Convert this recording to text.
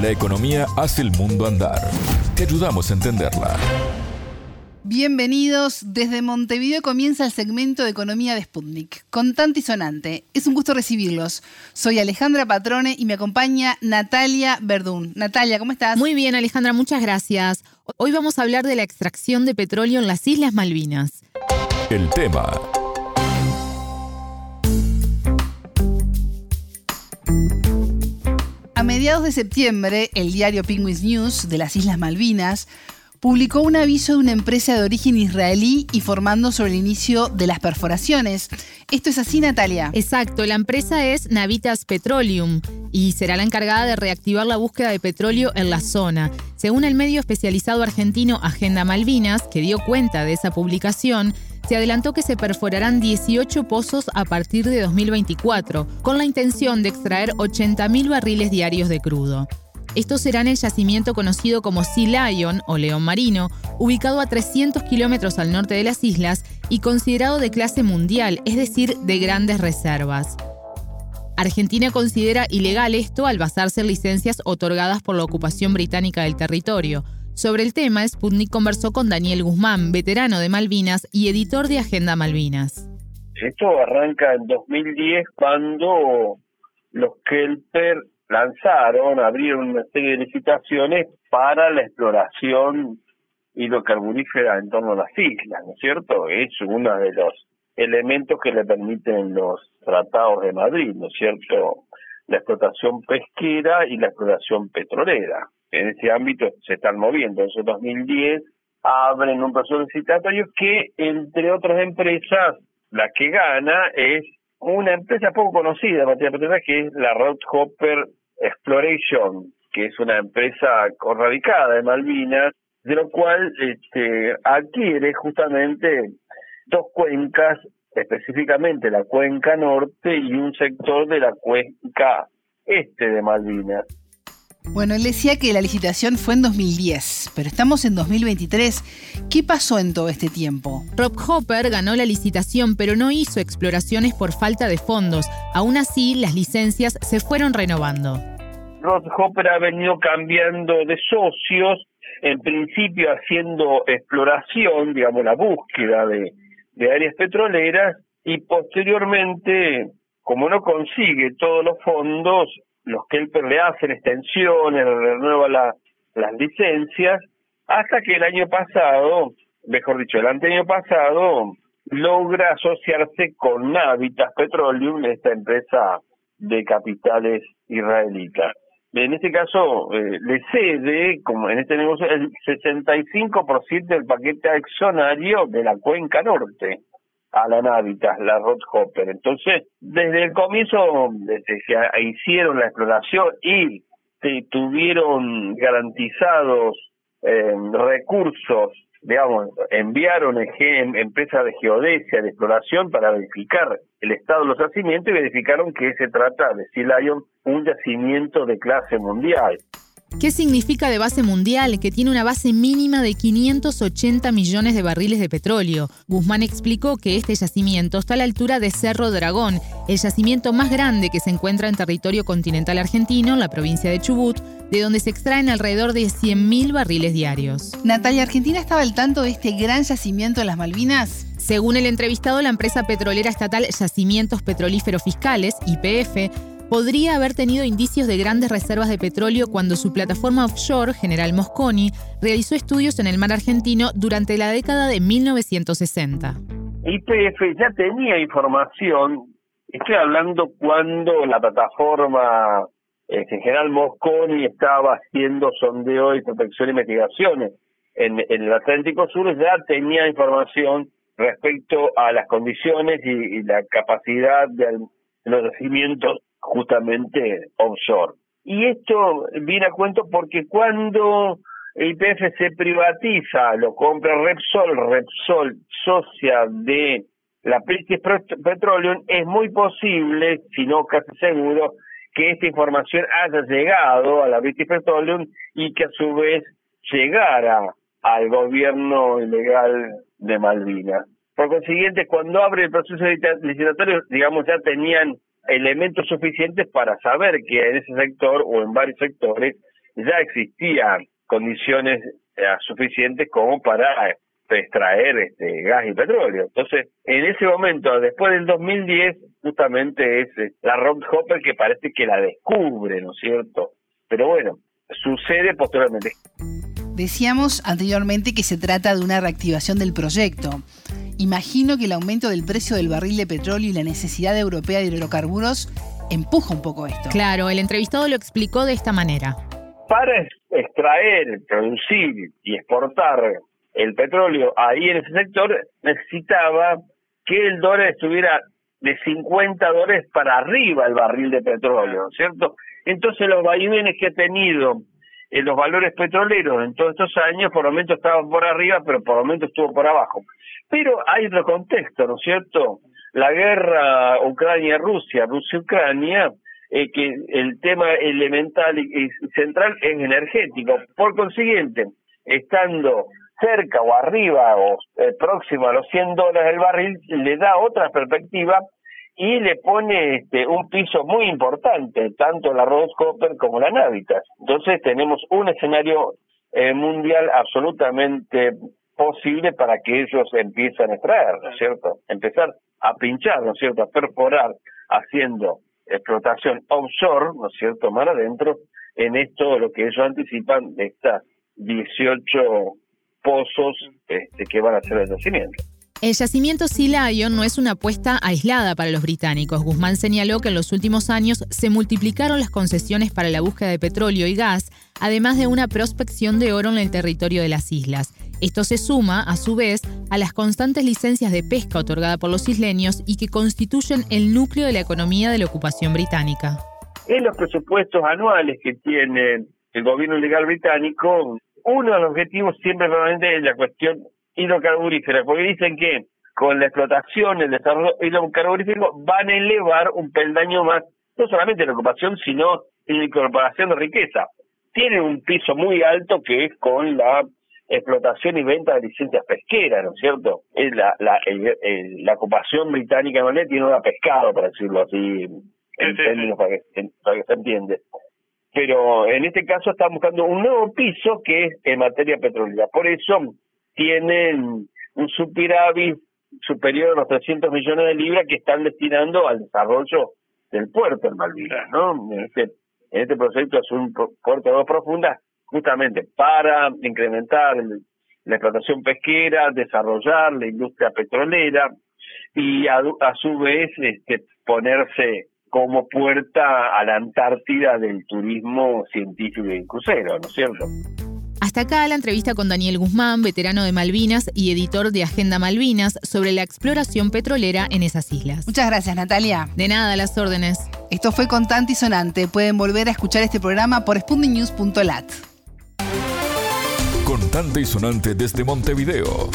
La economía hace el mundo andar. Te ayudamos a entenderla. Bienvenidos. Desde Montevideo comienza el segmento de Economía de Sputnik. Contante y sonante. Es un gusto recibirlos. Soy Alejandra Patrone y me acompaña Natalia Verdún. Natalia, ¿cómo estás? Muy bien, Alejandra, muchas gracias. Hoy vamos a hablar de la extracción de petróleo en las Islas Malvinas. El tema. A mediados de septiembre, el diario Penguins News de las Islas Malvinas publicó un aviso de una empresa de origen israelí informando sobre el inicio de las perforaciones. ¿Esto es así, Natalia? Exacto, la empresa es Navitas Petroleum y será la encargada de reactivar la búsqueda de petróleo en la zona. Según el medio especializado argentino Agenda Malvinas, que dio cuenta de esa publicación, se adelantó que se perforarán 18 pozos a partir de 2024, con la intención de extraer 80.000 barriles diarios de crudo. Estos serán el yacimiento conocido como Sea Lion o León Marino, ubicado a 300 kilómetros al norte de las islas y considerado de clase mundial, es decir, de grandes reservas. Argentina considera ilegal esto al basarse en licencias otorgadas por la ocupación británica del territorio. Sobre el tema, Sputnik conversó con Daniel Guzmán, veterano de Malvinas y editor de Agenda Malvinas. Esto arranca en 2010 cuando los Kelper lanzaron, abrieron una serie de licitaciones para la exploración hidrocarburífera en torno a las islas, ¿no es cierto? Es uno de los elementos que le permiten los tratados de Madrid, ¿no es cierto? La explotación pesquera y la exploración petrolera. En ese ámbito se están moviendo. En 2010 abren un proceso licitatorio que, entre otras empresas, la que gana es una empresa poco conocida en materia petrolera que es la Hopper Exploration, que es una empresa radicada de Malvinas, de lo cual este, adquiere justamente dos cuencas, específicamente la cuenca norte y un sector de la cuenca este de Malvinas. Bueno, él decía que la licitación fue en 2010, pero estamos en 2023. ¿Qué pasó en todo este tiempo? Rob Hopper ganó la licitación, pero no hizo exploraciones por falta de fondos. Aún así, las licencias se fueron renovando. Rob Hopper ha venido cambiando de socios, en principio haciendo exploración, digamos, la búsqueda de, de áreas petroleras, y posteriormente, como no consigue todos los fondos, los Kelper le hacen extensiones, renueva las licencias, hasta que el año pasado, mejor dicho, el año pasado, logra asociarse con Navitas Petroleum, esta empresa de capitales israelitas. En este caso, eh, le cede, como en este negocio, el 65% del paquete accionario de la cuenca norte a la Navitas, la Hopper. Entonces, desde el comienzo, desde que hicieron la exploración y tuvieron garantizados eh, recursos, digamos, enviaron em, empresas de geodesia, de exploración para verificar el estado de los yacimientos y verificaron que se trata de Sea un yacimiento de clase mundial. ¿Qué significa de base mundial? Que tiene una base mínima de 580 millones de barriles de petróleo. Guzmán explicó que este yacimiento está a la altura de Cerro Dragón, el yacimiento más grande que se encuentra en territorio continental argentino, en la provincia de Chubut, de donde se extraen alrededor de 100.000 barriles diarios. Natalia, ¿Argentina estaba al tanto de este gran yacimiento en las Malvinas? Según el entrevistado, la empresa petrolera estatal Yacimientos Petrolíferos Fiscales, YPF, podría haber tenido indicios de grandes reservas de petróleo cuando su plataforma offshore, General Mosconi, realizó estudios en el mar argentino durante la década de 1960. IPF ya tenía información, estoy hablando cuando la plataforma este, General Mosconi estaba haciendo sondeo y protección e investigaciones en, el Atlántico Sur, ya tenía información respecto a las condiciones y, la capacidad de los yacimientos justamente offshore. Y esto viene a cuento porque cuando el IPF se privatiza, lo compra Repsol, Repsol socia de la British Petroleum, es muy posible, si no casi seguro, que esta información haya llegado a la British Petroleum y que a su vez llegara al gobierno ilegal de Malvinas. Por consiguiente, cuando abre el proceso licitatorio, digamos, ya tenían elementos suficientes para saber que en ese sector o en varios sectores ya existían condiciones eh, suficientes como para extraer este gas y petróleo. Entonces, en ese momento, después del 2010, justamente es eh, la Rob Hopper que parece que la descubre, ¿no es cierto? Pero bueno, sucede posteriormente. Decíamos anteriormente que se trata de una reactivación del proyecto. Imagino que el aumento del precio del barril de petróleo y la necesidad europea de hidrocarburos empuja un poco esto. Claro, el entrevistado lo explicó de esta manera. Para extraer, producir y exportar el petróleo ahí en ese sector, necesitaba que el dólar estuviera de 50 dólares para arriba el barril de petróleo, ¿cierto? Entonces los vaivenes que ha tenido en los valores petroleros en todos estos años, por momento estaban por arriba, pero por momento estuvo por abajo. Pero hay otro contexto, ¿no es cierto? La guerra Ucrania-Rusia, Rusia-Ucrania, eh, que el tema elemental y, central es energético. Por consiguiente, estando cerca o arriba o eh, próximo a los 100 dólares el barril, le da otra perspectiva y le pone este, un piso muy importante, tanto la Rose Copper como la Navitas. Entonces tenemos un escenario eh, mundial absolutamente posible para que ellos empiecen a extraer, ¿no es cierto? Empezar a pinchar, ¿no es cierto? A perforar, haciendo explotación offshore, ¿no es cierto? Mar adentro, en esto lo que ellos anticipan de estas 18 pozos este, que van a ser el yacimiento. El yacimiento Sea Lion no es una apuesta aislada para los británicos. Guzmán señaló que en los últimos años se multiplicaron las concesiones para la búsqueda de petróleo y gas, además de una prospección de oro en el territorio de las islas. Esto se suma, a su vez, a las constantes licencias de pesca otorgadas por los isleños y que constituyen el núcleo de la economía de la ocupación británica. En los presupuestos anuales que tiene el gobierno legal británico, uno de los objetivos siempre realmente es la cuestión hidrocarburífera, porque dicen que con la explotación, el desarrollo hidrocarburífero van a elevar un peldaño más, no solamente la ocupación, sino en la incorporación de riqueza. Tiene un piso muy alto que es con la explotación y venta de licencias pesqueras, ¿no es cierto? Es la, la, la ocupación británica no tiene una pescado, para decirlo así, en términos para que, para que se entiende. Pero en este caso están buscando un nuevo piso que es en materia petrolera. Por eso tienen un superávit superior a los 300 millones de libras que están destinando al desarrollo del puerto en Malvinas, ¿no? En este, en este proyecto es un puerto de dos profundas justamente para incrementar la explotación pesquera, desarrollar la industria petrolera y a, a su vez este, ponerse como puerta a la Antártida del turismo científico y crucero, ¿no es cierto? Hasta acá la entrevista con Daniel Guzmán, veterano de Malvinas y editor de Agenda Malvinas, sobre la exploración petrolera en esas islas. Muchas gracias, Natalia. De nada, las órdenes. Esto fue Contante y Sonante. Pueden volver a escuchar este programa por spundinews.lat. Contante y Sonante desde Montevideo.